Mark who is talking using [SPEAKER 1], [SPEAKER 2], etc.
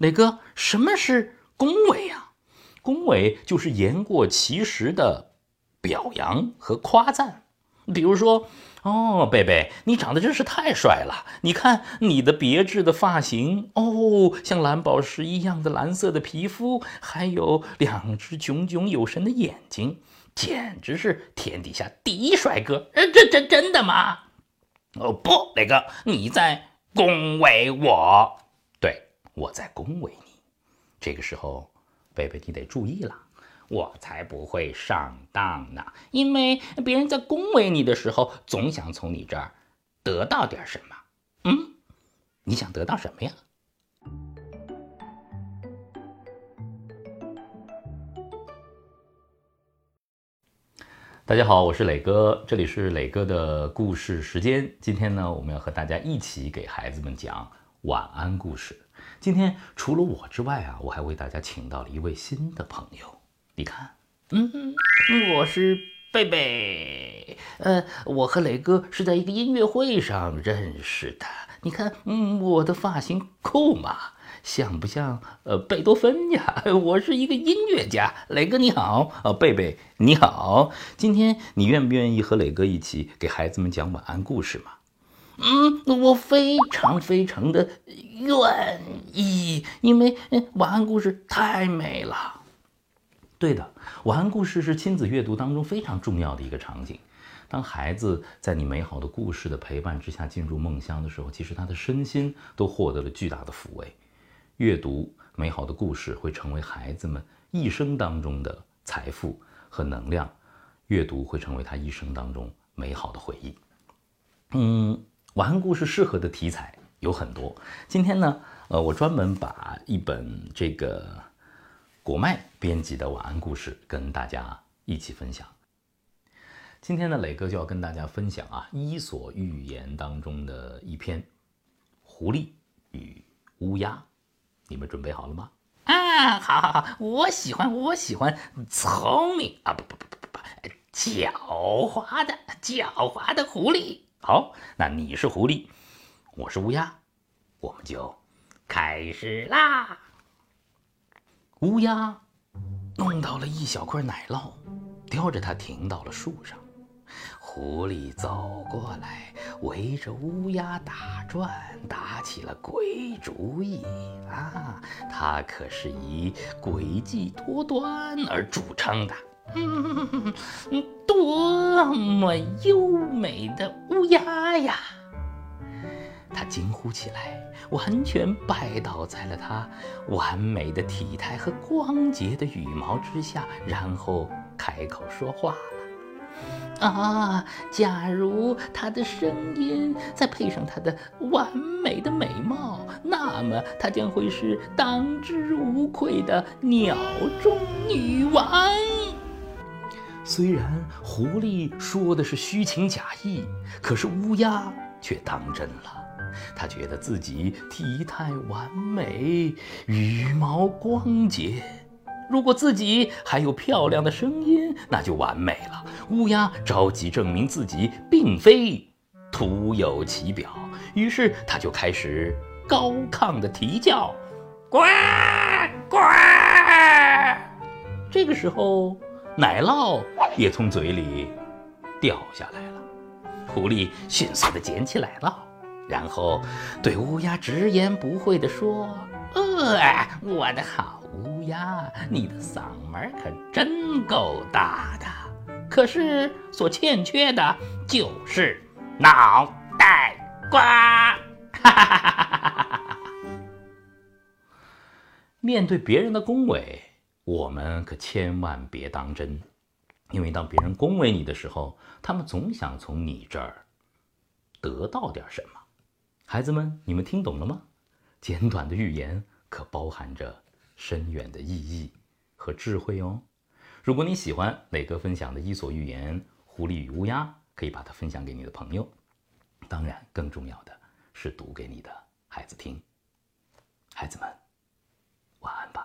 [SPEAKER 1] 磊哥，什么是恭维呀？恭维就是言过其实的表扬和夸赞。比如说，哦，贝贝，你长得真是太帅了！你看你的别致的发型，哦，像蓝宝石一样的蓝色的皮肤，还有两只炯炯有神的眼睛，简直是天底下第一帅哥！呃，这这真的吗？哦不，磊哥，你在恭维我，我在恭维你。这个时候，贝贝你得注意了。我才不会上当呢！因为别人在恭维你的时候，总想从你这儿得到点什么。嗯，你想得到什么呀？大家好，我是磊哥，这里是磊哥的故事时间。今天呢，我们要和大家一起给孩子们讲晚安故事。今天除了我之外啊，我还为大家请到了一位新的朋友。你看，嗯，我是贝贝，呃，我和磊哥是在一个音乐会上认识的。你看，嗯，我的发型酷吗？像不像呃贝多芬呀？我是一个音乐家。磊哥你好，呃，贝贝你好，今天你愿不愿意和磊哥一起给孩子们讲晚安故事嘛？嗯，我非常非常的愿意，因为晚安故事太美了。对的，晚安故事是亲子阅读当中非常重要的一个场景。当孩子在你美好的故事的陪伴之下进入梦乡的时候，其实他的身心都获得了巨大的抚慰。阅读美好的故事会成为孩子们一生当中的财富和能量，阅读会成为他一生当中美好的回忆。嗯，晚安故事适合的题材有很多。今天呢，呃，我专门把一本这个。果麦编辑的晚安故事跟大家一起分享。今天呢，磊哥就要跟大家分享啊，《伊索寓言》当中的一篇《狐狸与乌鸦》。你们准备好了吗？啊，好好好，我喜欢，我喜欢聪明啊，不不不不不不，狡猾的狡猾的狐狸。好，那你是狐狸，我是乌鸦，我们就开始啦。乌鸦弄到了一小块奶酪，叼着它停到了树上。狐狸走过来，围着乌鸦打转，打起了鬼主意啊！他可是以诡计多端而著称的。嗯，多么优美的乌鸦呀！他惊呼起来，完全拜倒在了他完美的体态和光洁的羽毛之下，然后开口说话了：“啊，假如他的声音再配上他的完美的美貌，那么他将会是当之无愧的鸟中女王。”虽然狐狸说的是虚情假意，可是乌鸦却当真了。他觉得自己体态完美，羽毛光洁。如果自己还有漂亮的声音，那就完美了。乌鸦着急证明自己并非徒有其表，于是他就开始高亢的啼叫：“呱呱！”这个时候，奶酪也从嘴里掉下来了。狐狸迅速的捡起奶酪。然后，对乌鸦直言不讳地说：“呃，我的好乌鸦，你的嗓门可真够大的，可是所欠缺的就是脑袋瓜。”哈哈哈哈哈哈！面对别人的恭维，我们可千万别当真，因为当别人恭维你的时候，他们总想从你这儿得到点什么。孩子们，你们听懂了吗？简短的寓言可包含着深远的意义和智慧哦。如果你喜欢磊哥分享的《伊索寓言》《狐狸与乌鸦》，可以把它分享给你的朋友。当然，更重要的是读给你的孩子听。孩子们，晚安吧。